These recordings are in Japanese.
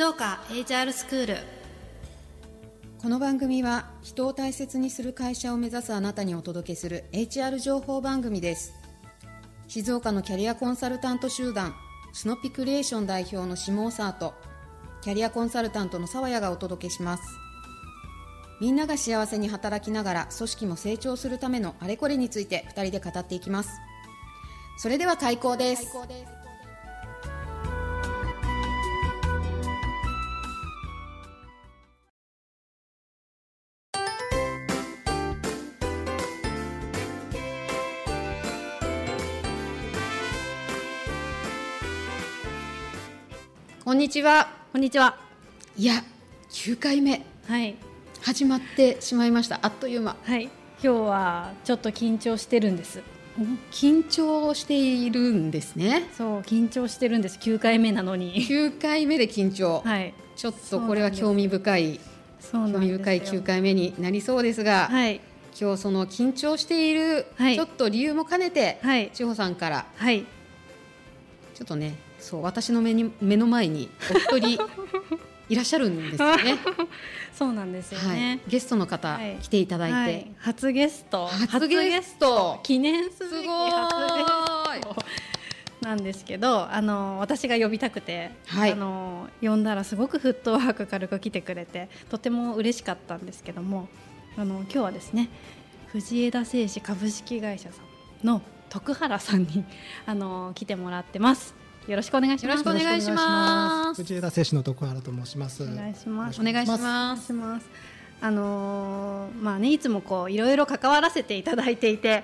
静岡 HR スクールこの番組は人を大切にする会社を目指すあなたにお届けする HR 情報番組です。静岡のキャリアコンサルタント集団スノピクリエーション代表の下尾沢とキャリアコンサルタントの沢谷がお届けします。みんなが幸せに働きながら組織も成長するためのあれこれについて2人で語っていきます。それでは開講ですこんにちは。こんにちは。いや9回目。はい。始まってしまいました。あっという間。はい。今日はちょっと緊張してるんです。緊張しているんですね。そう緊張してるんです。9回目なのに。9回目で緊張、はい。ちょっとこれは興味深い興味深い9回目になりそうですが、はい。今日その緊張している、はい。ちょっと理由も兼ねて、はい。千穂さんから。はい。ちょっとねそう私の目に目の前にお一人 いらっしゃるんですよね。そうなんですよはい。ね、、ゲストの方、はい。来ていただいて、はい。初ゲスト。初ゲスト。記念すべき初ゲスト。なんですけどあの私が呼びたくて、はい。あの呼んだらすごくフットワーク軽く来てくれてとても嬉しかったんですけどもあの今日はですね藤枝製紙株式会社さんの徳原さんにあの来てもらってますよろしくお願いしますよろしくお願いします藤枝製紙の徳原と申します。お願いしますお願いしおます願いします。あのーまあねいつもこういろいろ関わらせていただいていて。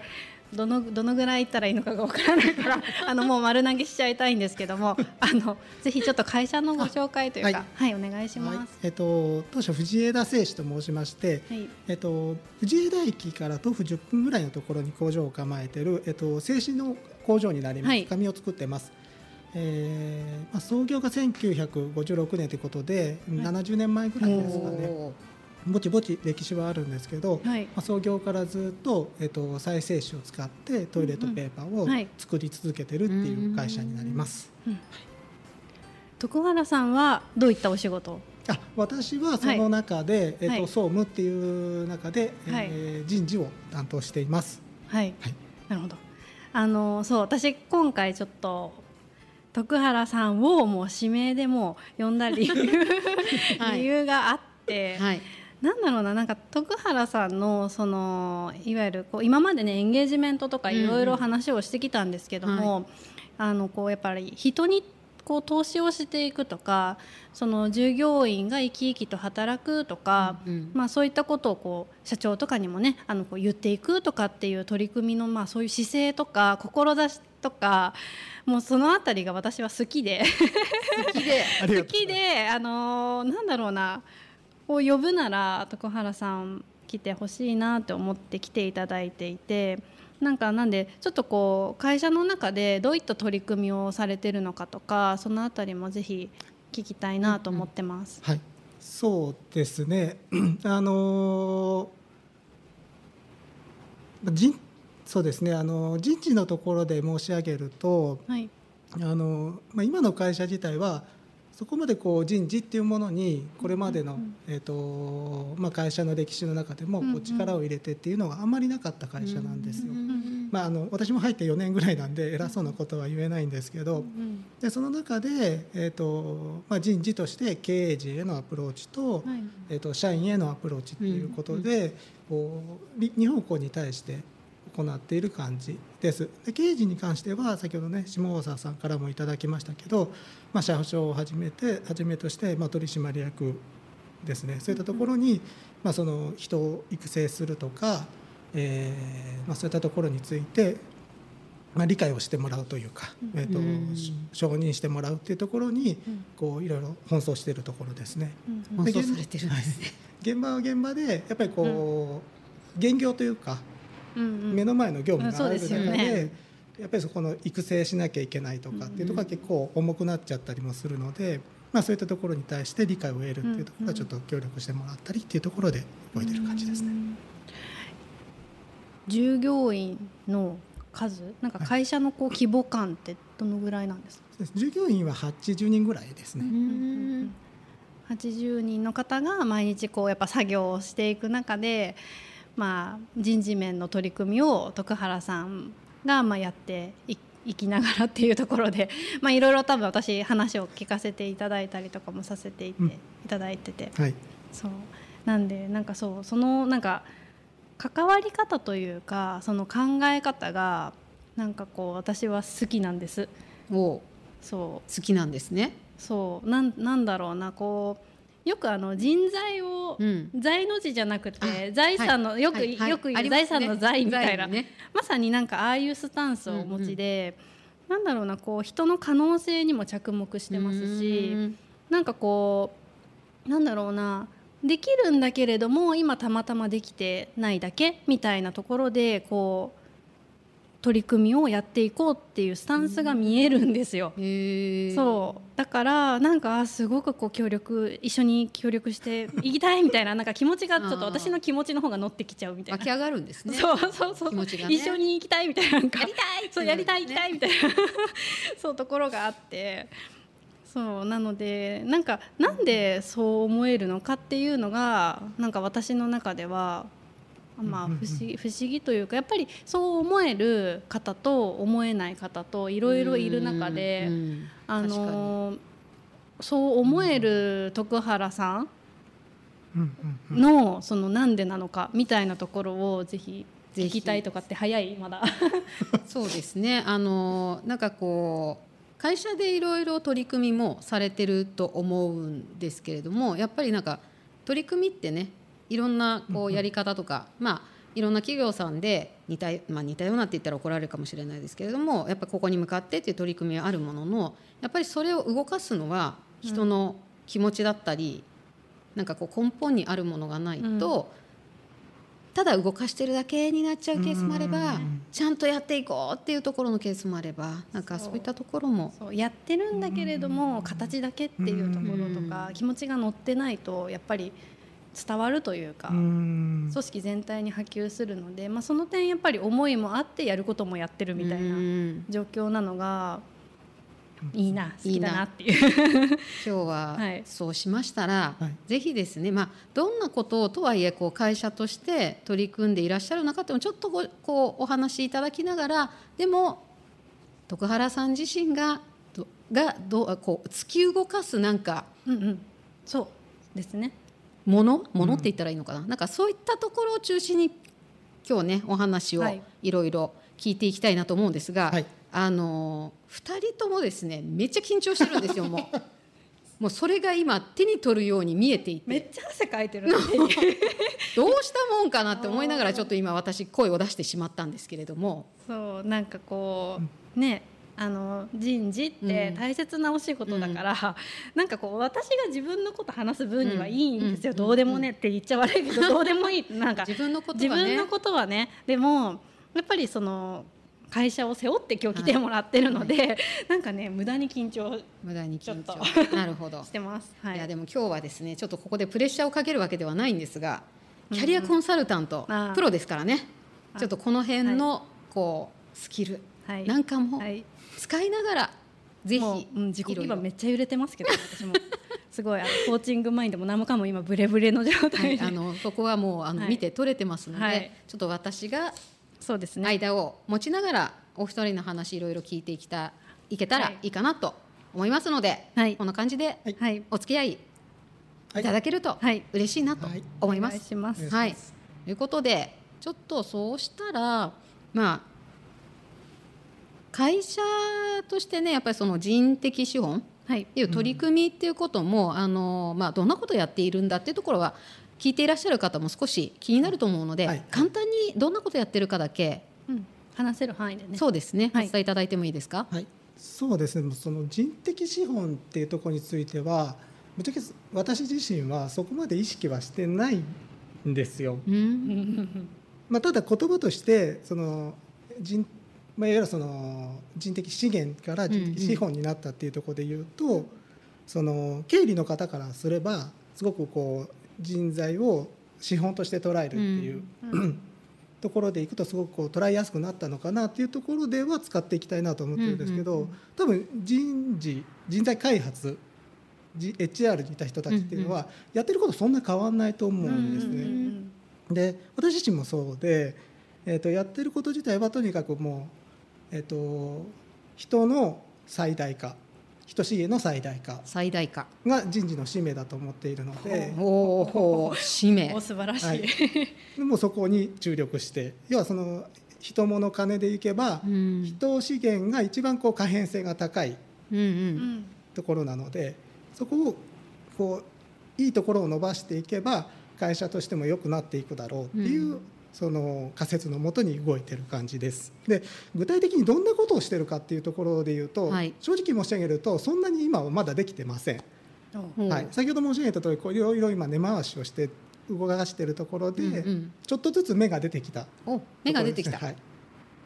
どのどのぐらい言ったらいいのかがわからないから あのもう丸投げしちゃいたいんですけどもあのぜひちょっと会社のご紹介というかあはい、お願いしはいます。えっと当初藤枝製紙と申しまして、はいえっと藤枝駅から徒歩10分ぐらいのところに工場を構えているえっと製紙の工場になります。はい紙を作ってます。えーまあ創業が1956年ということで、70年前ぐらいですかね。ぼちぼち歴史はあるんですけど、はい。まあ、創業からずっと、えっと、再生紙を使ってトイレットペーパーを作り続けてるっていう会社になります。徳原さんはどういったお仕事？をあ私はその中で、えっとはい。総務っていう中で、はい。えー人事を担当しています。はい、はい。なるほど。あのそう私今回ちょっと徳原さんをもう指名でもう呼んだ理由、はい。理由があって、はい。なんだろうななんか徳原さんのそのいわゆるこう今までねエンゲージメントとかいろいろ話をしてきたんですけども、あのこうやっぱり人にこう投資をしていくとかその従業員が生き生きと働くとか、うん。まあ、そういったことをこう社長とかにもねあのこう言っていくとかっていう取り組みの、まあ、そういう姿勢とか志とかもうそのあたりが私は好きで好きで 好きで、あのーなんだろうなこう呼ぶなら徳原さん来てほしいなって思って来ていただいていてなんかなんでちょっとこう会社の中でどういった取り組みをされてるのかとかそのあたりもぜひ聞きたいなと思ってます。はい、そうですね。あのー人そうですね。あの人事のところで申し上げると、はい、あのまあ今の会社自体はそこまでこう人事っていうものにこれまでの、うんうんえっ、とまあ会社の歴史の中でもうんうこうん力を入れてっていうのがあんまりなかった会社なんですよ。うんまああの私も入って4年ぐらいなんで偉そうなことは言えないんですけど。うんでその中で、えーとまあ、人事として経営陣へのアプローチと,、はいえー、と社員へのアプローチということで、こうり二方向に対して行っている感じですで経営陣に関しては先ほどね下大沢さんからもいただきましたけど、まあ、社長をはじめてはじめとして、まあ、取締役ですねそういったところに、まあ、その人を育成するとか、えーまあ、そういったところについてまあ、理解をしてもらうというか、えーとうん承認してもらうっていうところにうんこういろいろ奔走しているところですね。うん奔走されてるんですね現場は現場でやっぱりこう、現業というか目の前の業務がある中で,、やっぱりそこの育成しなきゃいけないとかっていうところが結構重くなっちゃったりもするので、まあ、そういったところに対して理解を得るっていうところはちょっと協力してもらったりっていうところで動いてる感じですね。従業員の数なんか会社のこう規模感ってどのぐらいなんですか、そうです。従業員は80人ぐらいですね。うん80人の方が毎日こうやっぱ作業をしていく中で、まあ、人事面の取り組みを徳原さんがまあやっていいきながらっていうところで まあいろいろ多分私話を聞かせていただいたりとかもさせていて、うんいただいてて。はい。そう。なんでなんかそうそのなんか関わり方というかその考え方がなんかこう私は好きなんです。おそう。好きなんですね。そう。なんなんだろうなこうよくあの人材を、うん。財の字じゃなくてあ財産の、はい。よく、はい。はい。よく言う財産の財みたいな、財ね。まさになんかああいうスタンスをお持ちで、なんだろうなこう人の可能性にも着目してますしうん。なんかこうなんだろうなできるんだけれども今たまたまできてないだけみたいなところでこう取り組みをやっていこうっていうスタンスが見えるんですよ。そう。だからなんかあすごくこう協力一緒に協力していきたいみたいな なんか気持ちがちょっと私の気持ちの方が乗ってきちゃうみたいな。湧き上がるんですね。そうそうそう。気持ちがね。一緒に行きたいみたいなやりたいそうやりたい行きたいみたいな。そうところがあって。そうなのでなんかなんでそう思えるのかっていうのがなんか私の中ではまあ不思議不思議というかやっぱりそう思える方と思えない方といろいろいる中で。あのーそう思える徳原さんのそのなんでなのかみたいなところをぜひぜひ聞きたいとかって早い？まだ。そうですね。あのなんかこう会社でいろいろ取り組みもされてると思うんですけれども、やっぱりなんか取り組みってね、いろんなこうんううんやり方とか、まあいろんな企業さんで似たまあ似たようなって言ったら怒られるかもしれないですけれども、やっぱここに向かってっていう取り組みはあるものの、やっぱりそれを動かすのは人の気持ちだったり、なんかこう根本にあるものがないと。ただ動かしてるだけになっちゃうケースもあれば、うん。ちゃんとやっていこうっていうところのケースもあればなんかそう。いったところも。やってるんだけれども形だけっていうところとかうん。気持ちが乗ってないとやっぱり伝わるというかうん。組織全体に波及するので、まあ、その点やっぱり思いもあってやることもやってるみたいなうん。状況なのがいいな好きだなっていう。今日は はい。そうしましたら、はい。ぜひですね、まあ、どんなことをとはいえこう会社として取り組んでいらっしゃる中でもちょっとこうこうお話しいただきながらでも徳原さん自身がどがどうこう突き動かすなんかうんうん、そうですね。ものものって言ったらいいのかな,、なんかそういったところを中心に今日ねお話をはい。いろいろ聞いていきたいなと思うんですが、はい。あの2人ともですねめっちゃ緊張してるんですよもう。もうそれが今手に取るように見えていめってちゃ汗かいてる どうしたもんかなって思いながらちょっと今私声を出してしまったんですけれども。そうなんかこうねあの人事って大切なお仕事だから、なんかこう私が自分のこと話す分にはいいんですよ、うん。どうでもねって言っちゃ悪いけど、どうでもいい。なんか自分のこと自はね。分のことはね。でもやっぱりその会社を背負って今日来てもらってるので、なんかね無駄に緊張無駄に緊張。なるほど。し。てます。はい。いやでも今日はですねちょっとここでプレッシャーをかけるわけではないんですがキャリアコンサルタント、ああ。プロですからね。あちょっとこの辺のこうスキルはい。なんかもはい使いながらぜひもう、うん、今めっちゃ揺れてますけど私も。すごいあのコーチングマインドも何もかも今ブレブレの状は態で、いあのそこはもうあの、はい。見て取れてますので、はい。ちょっと私がそうですね。間を持ちながらお一人の話いろいろ聞いていきたいけたらはい。いいかなと思いますので、はい。こんな感じでお付き合いい。ただけるとはい。嬉しいなとはい。思います。はいいします。ということでちょっとそうしたらまあ会社としてねやっぱりその人的資本はい。っていう取り組みっていうことも、あのまあ、どんなことをやっているんだっていうところは聞いていらっしゃる方も少し気になると思うので、はい。簡単にどんなことをやってるかだけ、うん、話せる範囲でね。そうですね、はい。お伝えいただいてもいいですか？はい、そうですね。その人的資本っていうところについてはぶっちゃけ私自身はそこまで意識はしてないんですよ。ううんん。まあ、ただ言葉としてその人、まあ、いわゆるその人的資源から人的資本になったっていうところで言うと、その経理の方からすればすごくこう人材を資本として捉えるっていう、うん。ところでいくとすごくこう捉えやすくなったのかなっていうところでは使っていきたいなと思ってるんですけど、うんうんうん。多分人事人材開発 HR にいた人たちっていうのは、やってることそんな変わんないと思うんですね。うん。で私自身もそうで、えー、とやってること自体はとにかくもう、えー、と人の最大化人資源の最大化最大化。が人事の使命だと思っているので。おお使命。お素晴らしい、はい。でもうそこに注力して。要はその人物金でいけば、うん。人資源が一番こう可変性が高いうんううんん。ところなのでそこをこういいところを伸ばしていけば会社としても良くなっていくだろうっていう、うんその仮説のもとに動いてる感じです。で具体的にどんなことをしてるかっていうところで言うと、はい。正直申し上げるとそんなに今はまだできてません。はい、先ほど申し上げた通りこういろいろ今根回しをして動かしているところで、うんうんちょっとずつ芽が出てきた。お目が出てきた、はい、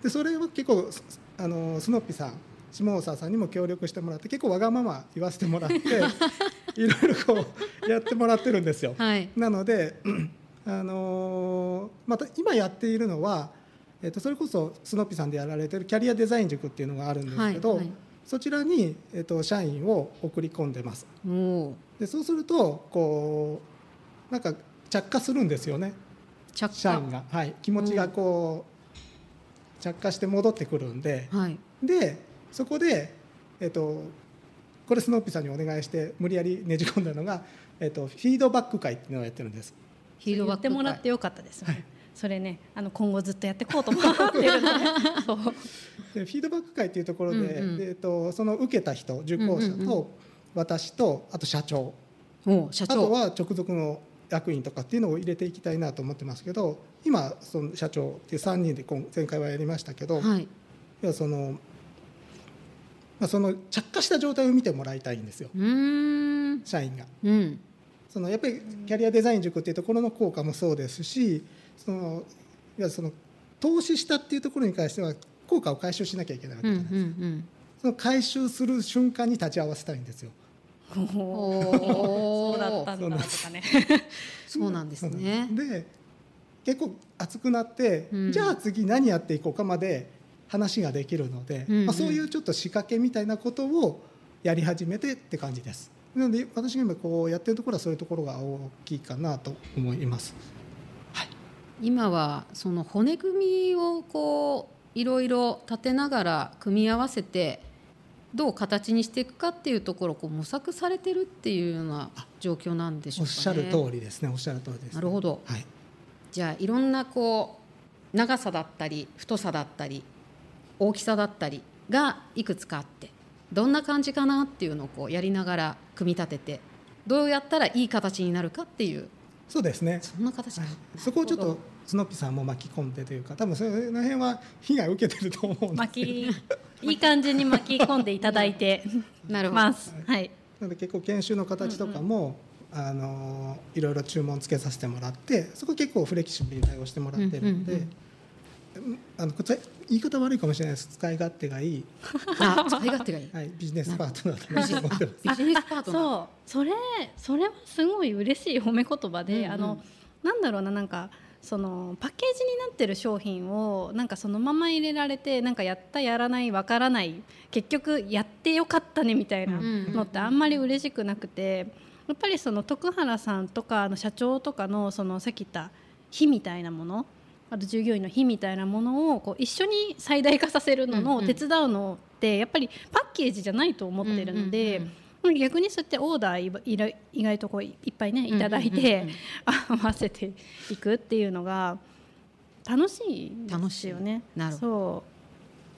でそれは結構すあのスノッピさん下沢さんにも協力してもらって結構わがまま言わせてもらって いろいろこうやってもらってるんですよ。はい。なので、あのーまた今やっているのは、えっとそれこそスノッピさんでやられてるキャリアデザイン塾っていうのがあるんですけど、はいはい。そちらに、えっと社員を送り込んでます。でそうするとこうなんか着火するんですよね。着社員が、はい、気持ちがこう、着火して戻ってくるんで。はい。でそこで、えっとこれスノーピーさんにお願いして無理やりねじ込んだのが、えっとフィードバック会っていうのをやってるんですヒーローバック言ってもらってよかったです、はい。それねあの今後ずっとやっていこうと思ってるの で。フィードバック会っていうところで、うんうん。でえっとその受けた人受講者と私とあと社長。お社あと長は直属の役員とかっていうのを入れていきたいなと思ってますけど今その社長っていう3人で今前回はやりましたけど、はい。要はその、まあ、その着火した状態を見てもらいたいんですよ。社員が。うんそのやっぱりキャリアデザイン塾っていうところの効果もそうですしそのいやその投資したっていうところに関しては効果を回収しなきゃいけないわうんうけじゃないですか、んその回収する瞬間に立ち会わせたいんですよ。そうだったーんだとか ね。そうなんですね。で結構熱くなって、うん。じゃあ次何やっていこうかまで話ができるので、うんうん。まあ、そういうちょっと仕掛けみたいなことをやり始めてって感じです。なので私が今こうやってるところはそういうところが大きいかなと思います。今はその骨組みをこういろいろ立てながら組み合わせてどう形にしていくかっていうところをこう模索されてるっていうような状況なんでしょうかね。おっしゃる通りですね。おっしゃる通りです、ね。なるほどはい。じゃあいろんなこう長さだったり太さだったり大きさだったりがいくつかあってどんな感じかなっていうのをこうやりながら組み立ててどうやったらいい形になるかっていう。そうですね。そんな形か、はい、そこをちょっとスノッピさんも巻き込んでというか多分その辺は被害を受けてると思うんです巻きいい感じに巻き込んでいただいて なるます。はい。なので結構研修の形とかも、あのいろいろ注文つけさせてもらってそこ結構フレキシブルに対応してもらってるんで、うんうんあのこつ言い方悪いかもしれないです。使い勝手がいい、あ使い勝手がいい。はい、ビジネスパートナーだなと思ってます。ビジネスパートナー。そう。それそれはすごい嬉しい褒め言葉で、うんうん。あのなんだろうななんかそのパッケージになってる商品をなんかそのまま入れられてなんかやったやらないわからない結局やってよかったねみたいなのってあんまり嬉しくなくてやっぱりその徳原さんとかあの社長とかのそのさっき言った火みたいなものあと従業員の火みたいなものをこう一緒に最大化させるのの手伝うのってやっぱりパッケージじゃないと思ってるので。逆にそうやってオーダー意外とこういっぱいねいただいて 合わせていくっていうのが楽しいですよね。楽しい。なるそ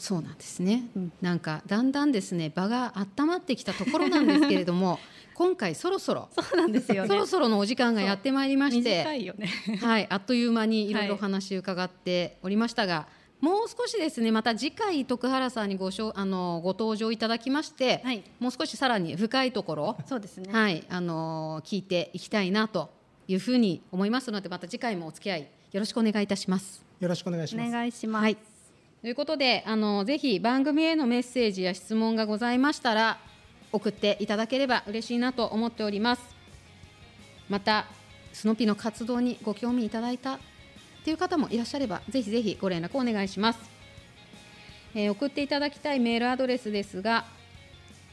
そうなんですね、うんなんかだんだんですね場が温まってきたところなんですけれども 今回そろそろうそうなんですよね。そろそろのお時間がやってまいりまして短いよね。はい、あっという間にいろいろお話伺っておりましたが、もう少しですねまた次回徳原さんにごしょあのご登場いただきまして、はいもう少しさらに深いところ、そうですね。はいあの聞いていきたいなというふうに思いますのでまた次回もお付き合いよろしくお願いいたします。よろしくお願いしおます。願いします。はいということであのぜひ番組へのメッセージや質問がございましたら送っていただければ嬉しいなと思っております。またスノピの活動にご興味いただいたという方もいらっしゃればぜひぜひご連絡お願いします、えー送っていただきたいメールアドレスですが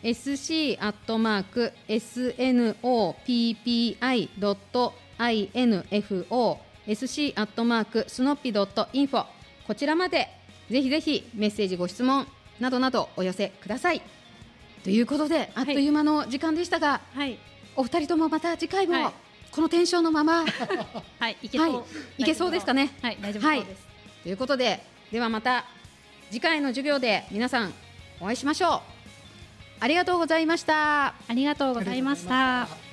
sc.snoppi.info sc アットマークスノッピドットインフォ。こちらまで。ぜひぜひメッセージご質問などなどお寄せください。ということであっという間の時間でしたが、はい。お二人ともまた次回も、はい。このテンションのまま はいい。けそう、はいいけそうですかね。はい大丈夫そうです、ということでではまた次回の授業で皆さんお会いしましょう。ありがとうございました。ありがとうございました。